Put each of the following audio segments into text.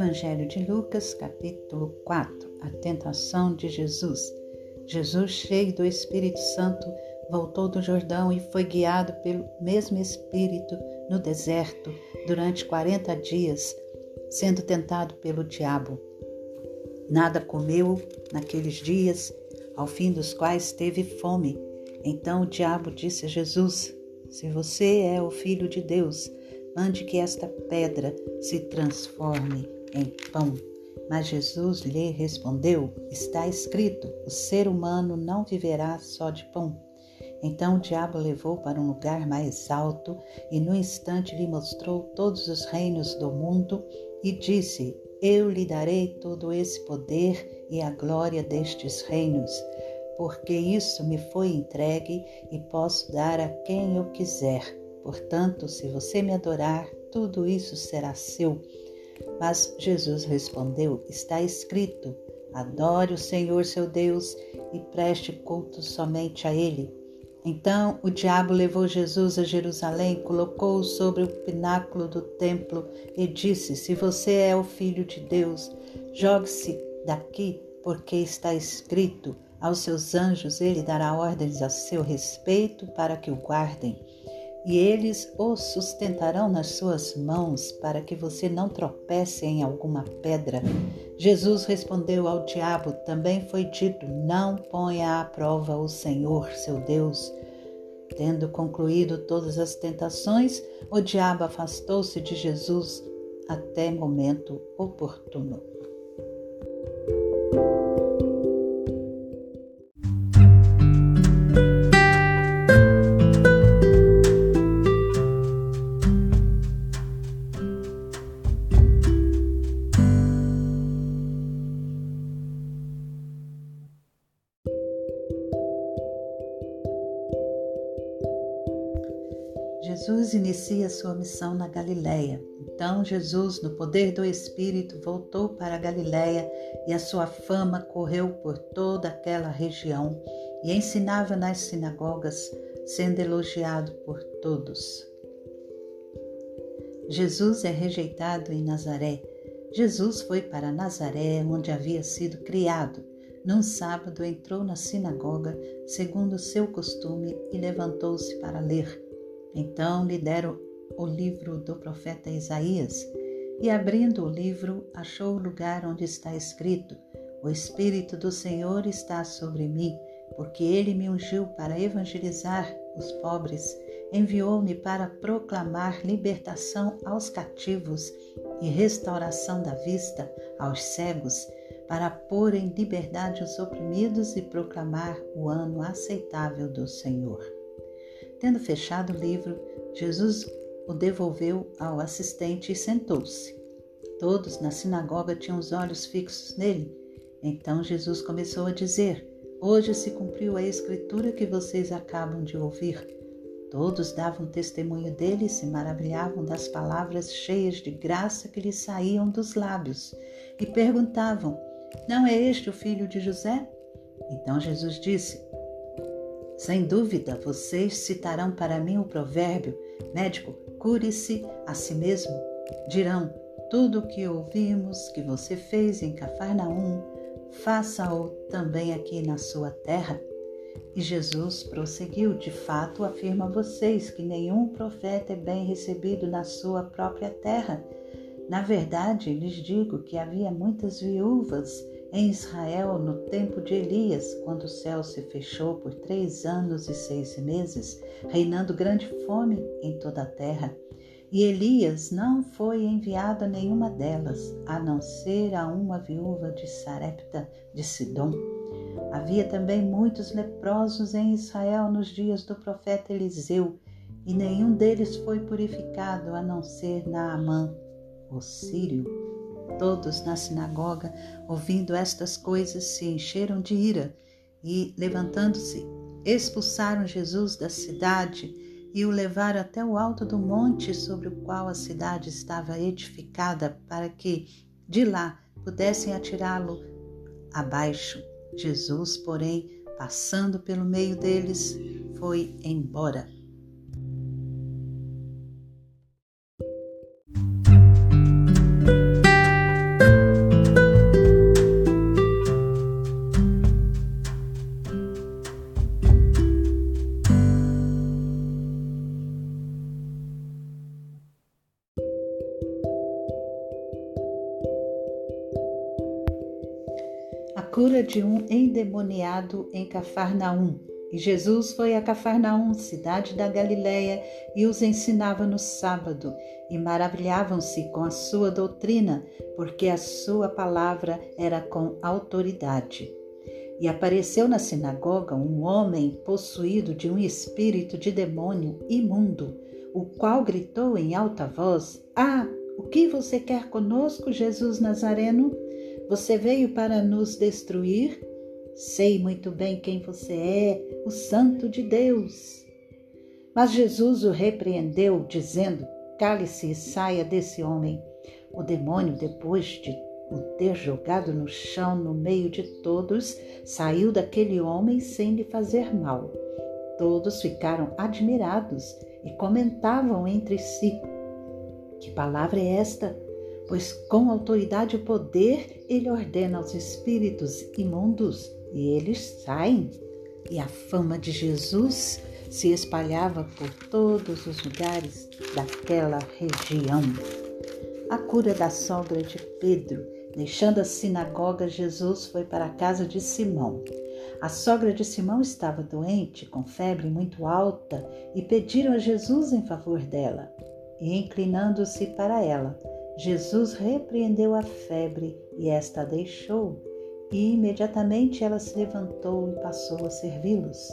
Evangelho de Lucas, capítulo 4 A tentação de Jesus. Jesus, cheio do Espírito Santo, voltou do Jordão e foi guiado pelo mesmo Espírito no deserto durante 40 dias, sendo tentado pelo diabo. Nada comeu naqueles dias, ao fim dos quais teve fome. Então o diabo disse a Jesus: Se você é o filho de Deus, mande que esta pedra se transforme em pão. Mas Jesus lhe respondeu: Está escrito: o ser humano não viverá só de pão. Então o diabo levou para um lugar mais alto e no instante lhe mostrou todos os reinos do mundo e disse: Eu lhe darei todo esse poder e a glória destes reinos, porque isso me foi entregue e posso dar a quem eu quiser. Portanto, se você me adorar, tudo isso será seu. Mas Jesus respondeu: Está escrito: Adore o Senhor seu Deus e preste culto somente a Ele. Então o diabo levou Jesus a Jerusalém, colocou-o sobre o pináculo do templo e disse: Se você é o filho de Deus, jogue-se daqui, porque está escrito: Aos seus anjos ele dará ordens a seu respeito para que o guardem e eles o sustentarão nas suas mãos para que você não tropece em alguma pedra. Jesus respondeu ao diabo: Também foi dito: Não ponha à prova o Senhor, seu Deus. Tendo concluído todas as tentações, o diabo afastou-se de Jesus até momento oportuno. Jesus inicia sua missão na Galiléia. Então Jesus, no poder do Espírito, voltou para a Galiléia e a sua fama correu por toda aquela região e ensinava nas sinagogas, sendo elogiado por todos. Jesus é rejeitado em Nazaré. Jesus foi para Nazaré, onde havia sido criado. Num sábado entrou na sinagoga, segundo seu costume, e levantou-se para ler. Então lhe deram o livro do profeta Isaías, e abrindo o livro, achou o lugar onde está escrito: O Espírito do Senhor está sobre mim, porque ele me ungiu para evangelizar os pobres, enviou-me para proclamar libertação aos cativos e restauração da vista aos cegos, para pôr em liberdade os oprimidos e proclamar o ano aceitável do Senhor. Tendo fechado o livro, Jesus o devolveu ao assistente e sentou-se. Todos na sinagoga tinham os olhos fixos nele. Então Jesus começou a dizer: Hoje se cumpriu a escritura que vocês acabam de ouvir. Todos davam testemunho dele e se maravilhavam das palavras cheias de graça que lhe saíam dos lábios e perguntavam: Não é este o filho de José? Então Jesus disse: sem dúvida, vocês citarão para mim o provérbio: médico, cure-se a si mesmo. Dirão: tudo o que ouvimos que você fez em Cafarnaum, faça-o também aqui na sua terra. E Jesus prosseguiu: De fato, afirmo a vocês que nenhum profeta é bem recebido na sua própria terra. Na verdade, lhes digo que havia muitas viúvas em Israel, no tempo de Elias, quando o céu se fechou por três anos e seis meses, reinando grande fome em toda a terra. E Elias não foi enviado a nenhuma delas, a não ser a uma viúva de Sarepta de Sidom. Havia também muitos leprosos em Israel nos dias do profeta Eliseu, e nenhum deles foi purificado a não ser Naamã, o sírio. Todos na sinagoga, ouvindo estas coisas, se encheram de ira e, levantando-se, expulsaram Jesus da cidade e o levaram até o alto do monte sobre o qual a cidade estava edificada, para que de lá pudessem atirá-lo abaixo. Jesus, porém, passando pelo meio deles, foi embora. Cura de um endemoniado em Cafarnaum. E Jesus foi a Cafarnaum, cidade da Galiléia, e os ensinava no sábado, e maravilhavam-se com a sua doutrina, porque a sua palavra era com autoridade. E apareceu na sinagoga um homem possuído de um espírito de demônio imundo, o qual gritou em alta voz: Ah, o que você quer conosco, Jesus Nazareno? Você veio para nos destruir? Sei muito bem quem você é, o Santo de Deus. Mas Jesus o repreendeu, dizendo: Cale-se e saia desse homem. O demônio, depois de o ter jogado no chão no meio de todos, saiu daquele homem sem lhe fazer mal. Todos ficaram admirados e comentavam entre si: Que palavra é esta? Pois com autoridade e poder ele ordena aos espíritos imundos e eles saem. E a fama de Jesus se espalhava por todos os lugares daquela região. A cura da sogra de Pedro. Deixando a sinagoga, Jesus foi para a casa de Simão. A sogra de Simão estava doente, com febre muito alta, e pediram a Jesus em favor dela. E inclinando-se para ela, Jesus repreendeu a febre e esta a deixou e imediatamente ela se levantou e passou a servi-los.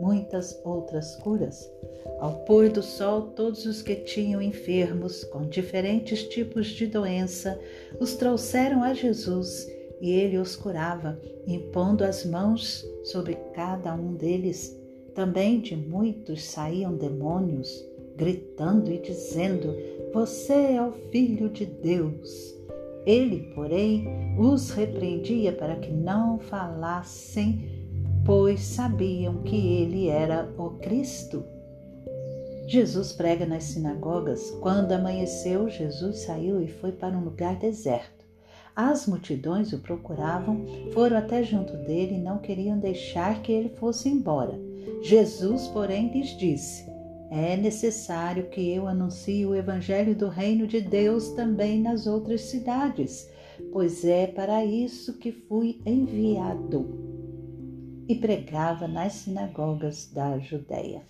Muitas outras curas. Ao pôr do sol, todos os que tinham enfermos com diferentes tipos de doença os trouxeram a Jesus e ele os curava, impondo as mãos sobre cada um deles. Também de muitos saíam demônios, gritando e dizendo: Você é o Filho de Deus. Ele, porém, os repreendia para que não falassem, pois sabiam que ele era o Cristo. Jesus prega nas sinagogas. Quando amanheceu, Jesus saiu e foi para um lugar deserto. As multidões o procuravam, foram até junto dele e não queriam deixar que ele fosse embora. Jesus, porém, lhes disse: é necessário que eu anuncie o Evangelho do Reino de Deus também nas outras cidades, pois é para isso que fui enviado. E pregava nas sinagogas da Judéia.